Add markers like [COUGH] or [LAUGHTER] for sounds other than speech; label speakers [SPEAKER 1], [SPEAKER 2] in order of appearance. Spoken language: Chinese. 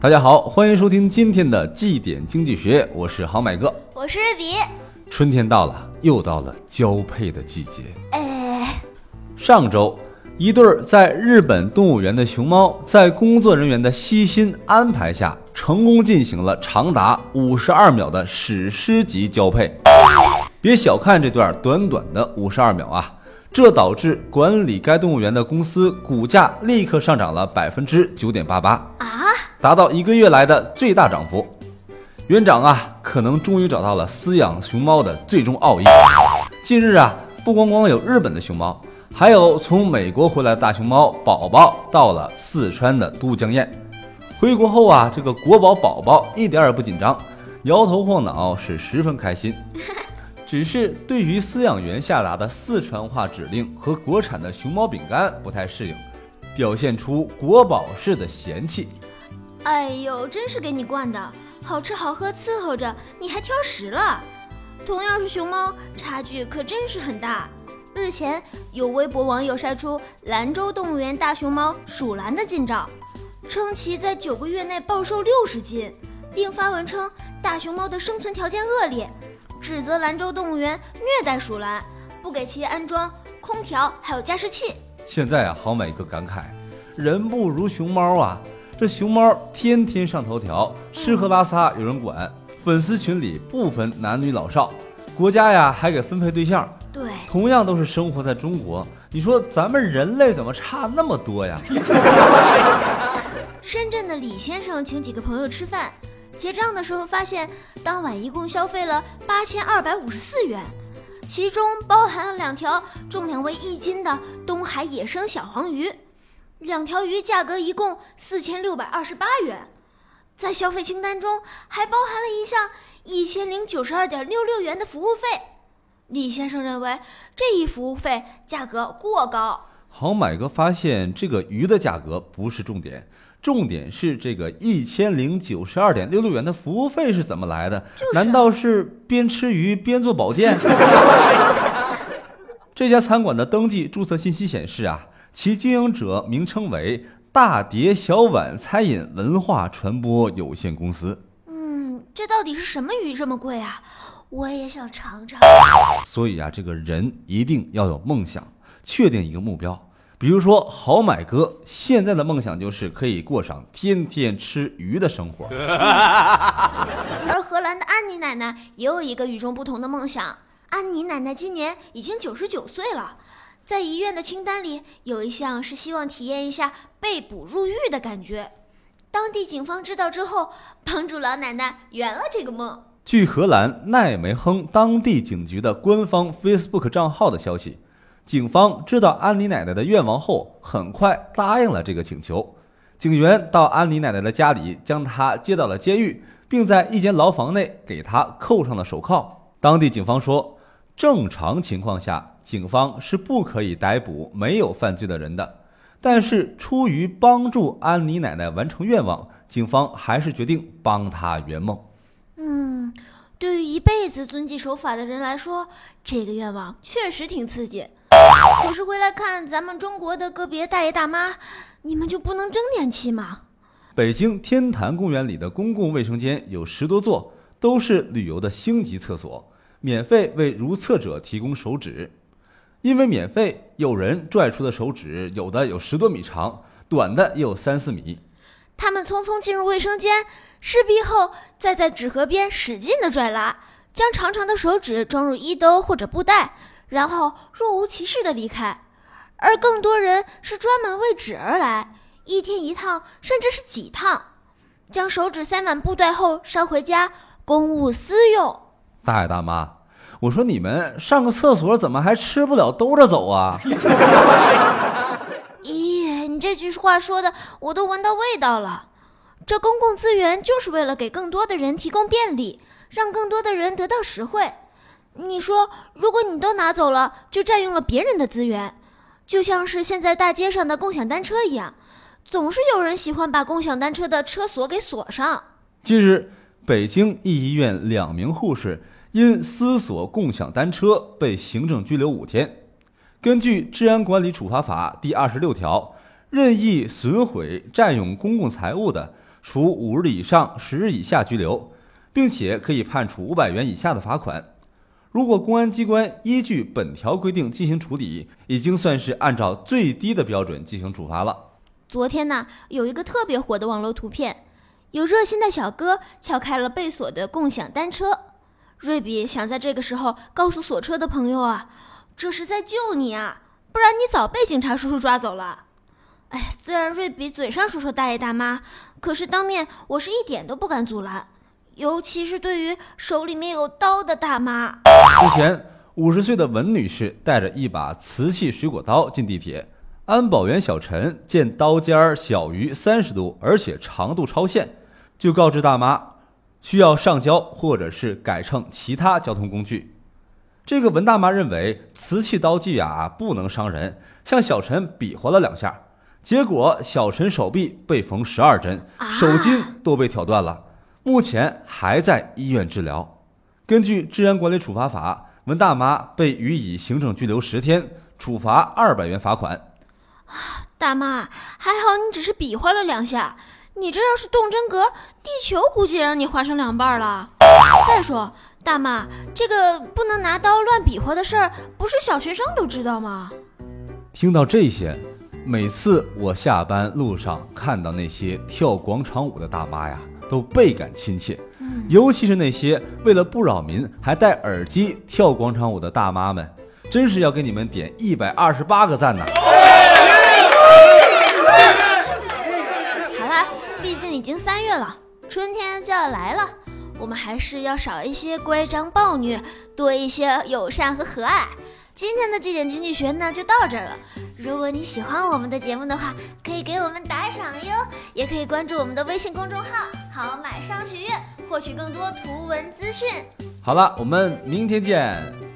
[SPEAKER 1] 大家好，欢迎收听今天的绩点经济学，我是航买哥。
[SPEAKER 2] 我是瑞比。
[SPEAKER 1] 春天到了，又到了交配的季节。
[SPEAKER 2] 哎，
[SPEAKER 1] 上周，一对儿在日本动物园的熊猫，在工作人员的悉心安排下，成功进行了长达五十二秒的史诗级交配。别小看这段短短的五十二秒啊，这导致管理该动物园的公司股价立刻上涨了百分之九点八八。
[SPEAKER 2] 啊，
[SPEAKER 1] 达到一个月来的最大涨幅。园长啊，可能终于找到了饲养熊猫的最终奥义。近日啊，不光光有日本的熊猫，还有从美国回来的大熊猫宝宝到了四川的都江堰。回国后啊，这个国宝宝宝一点也不紧张，摇头晃脑是十分开心。[LAUGHS] 只是对于饲养员下达的四川话指令和国产的熊猫饼干不太适应，表现出国宝式的嫌弃。
[SPEAKER 2] 哎呦，真是给你惯的，好吃好喝伺候着，你还挑食了。同样是熊猫，差距可真是很大。日前，有微博网友晒出兰州动物园大熊猫鼠兰的近照，称其在九个月内暴瘦六十斤，并发文称大熊猫的生存条件恶劣，指责兰州动物园虐待鼠兰，不给其安装空调还有加湿器。
[SPEAKER 1] 现在啊，好买一个感慨，人不如熊猫啊！这熊猫天天上头条，吃喝拉撒有人管，粉丝群里不分男女老少，国家呀还给分配对象。
[SPEAKER 2] 对，
[SPEAKER 1] 同样都是生活在中国，你说咱们人类怎么差那么多呀？[LAUGHS] [LAUGHS]
[SPEAKER 2] 深圳的李先生请几个朋友吃饭，结账的时候发现当晚一共消费了八千二百五十四元，其中包含了两条重量为一斤的东海野生小黄鱼，两条鱼价格一共四千六百二十八元，在消费清单中还包含了一项一千零九十二点六六元的服务费。李先生认为这一服务费价格过高。
[SPEAKER 1] 好买哥发现这个鱼的价格不是重点，重点是这个一千零九十二点六六元的服务费是怎么来的？
[SPEAKER 2] 就是
[SPEAKER 1] 难道是边吃鱼边做保健？[LAUGHS] 这家餐馆的登记注册信息显示啊，其经营者名称为大碟小碗餐饮文化传播有限公司。
[SPEAKER 2] 嗯，这到底是什么鱼这么贵啊？我也想尝尝。
[SPEAKER 1] 所以啊，这个人一定要有梦想，确定一个目标。比如说，好买哥现在的梦想就是可以过上天天吃鱼的生活。[LAUGHS] [LAUGHS]
[SPEAKER 2] 而荷兰的安妮奶奶也有一个与众不同的梦想。安妮奶奶今年已经九十九岁了，在遗愿的清单里有一项是希望体验一下被捕入狱的感觉。当地警方知道之后，帮助老奶奶圆了这个梦。
[SPEAKER 1] 据荷兰奈梅亨当地警局的官方 Facebook 账号的消息，警方知道安妮奶奶的愿望后，很快答应了这个请求。警员到安妮奶奶的家里，将她接到了监狱，并在一间牢房内给她扣上了手铐。当地警方说，正常情况下，警方是不可以逮捕没有犯罪的人的，但是出于帮助安妮奶奶完成愿望，警方还是决定帮她圆梦。
[SPEAKER 2] 对于一辈子遵纪守法的人来说，这个愿望确实挺刺激。可是回来看咱们中国的个别大爷大妈，你们就不能争点气吗？
[SPEAKER 1] 北京天坛公园里的公共卫生间有十多座，都是旅游的星级厕所，免费为如厕者提供手纸。因为免费，有人拽出的手指有的有十多米长，短的也有三四米。
[SPEAKER 2] 他们匆匆进入卫生间，湿逼后再在纸盒边使劲的拽拉，将长长的手指装入衣兜或者布袋，然后若无其事的离开。而更多人是专门为纸而来，一天一趟，甚至是几趟，将手指塞满布袋后捎回家，公务私用。
[SPEAKER 1] 大爷大妈，我说你们上个厕所怎么还吃不了兜着走啊？[LAUGHS]
[SPEAKER 2] 这句话说的我都闻到味道了。这公共资源就是为了给更多的人提供便利，让更多的人得到实惠。你说，如果你都拿走了，就占用了别人的资源，就像是现在大街上的共享单车一样，总是有人喜欢把共享单车的车锁给锁上。
[SPEAKER 1] 近日，北京一医院两名护士因私锁共享单车被行政拘留五天。根据《治安管理处罚法》第二十六条，任意损毁、占用公共财物的，处五日以上十日以下拘留，并且可以判处五百元以下的罚款。如果公安机关依据本条规定进行处理，已经算是按照最低的标准进行处罚了。
[SPEAKER 2] 昨天呢，有一个特别火的网络图片，有热心的小哥撬开了被锁的共享单车。瑞比想在这个时候告诉锁车的朋友啊。这是在救你啊，不然你早被警察叔叔抓走了。哎，虽然瑞比嘴上说说大爷大妈，可是当面我是一点都不敢阻拦，尤其是对于手里面有刀的大妈。
[SPEAKER 1] 之前，五十岁的文女士带着一把瓷器水果刀进地铁，安保员小陈见刀尖小于三十度，而且长度超限，就告知大妈需要上交或者是改乘其他交通工具。这个文大妈认为瓷器刀具啊不能伤人，向小陈比划了两下，结果小陈手臂被缝十二针，手筋都被挑断了，目前还在医院治疗。根据《治安管理处罚法》，文大妈被予以行政拘留十天，处罚二百元罚款。
[SPEAKER 2] 大妈，还好你只是比划了两下，你这要是动真格，地球估计让你划成两半了。再说。大妈，这个不能拿刀乱比划的事儿，不是小学生都知道吗？
[SPEAKER 1] 听到这些，每次我下班路上看到那些跳广场舞的大妈呀，都倍感亲切。尤其是那些为了不扰民还戴耳机跳广场舞的大妈们，真是要给你们点一百二十八个赞呐！
[SPEAKER 2] 好啦，毕竟已经三月了，春天就要来了。我们还是要少一些乖张暴虐，多一些友善和和蔼。今天的这点经济学呢，就到这儿了。如果你喜欢我们的节目的话，可以给我们打赏哟，也可以关注我们的微信公众号“好买商学院”，获取更多图文资讯。
[SPEAKER 1] 好了，我们明天见。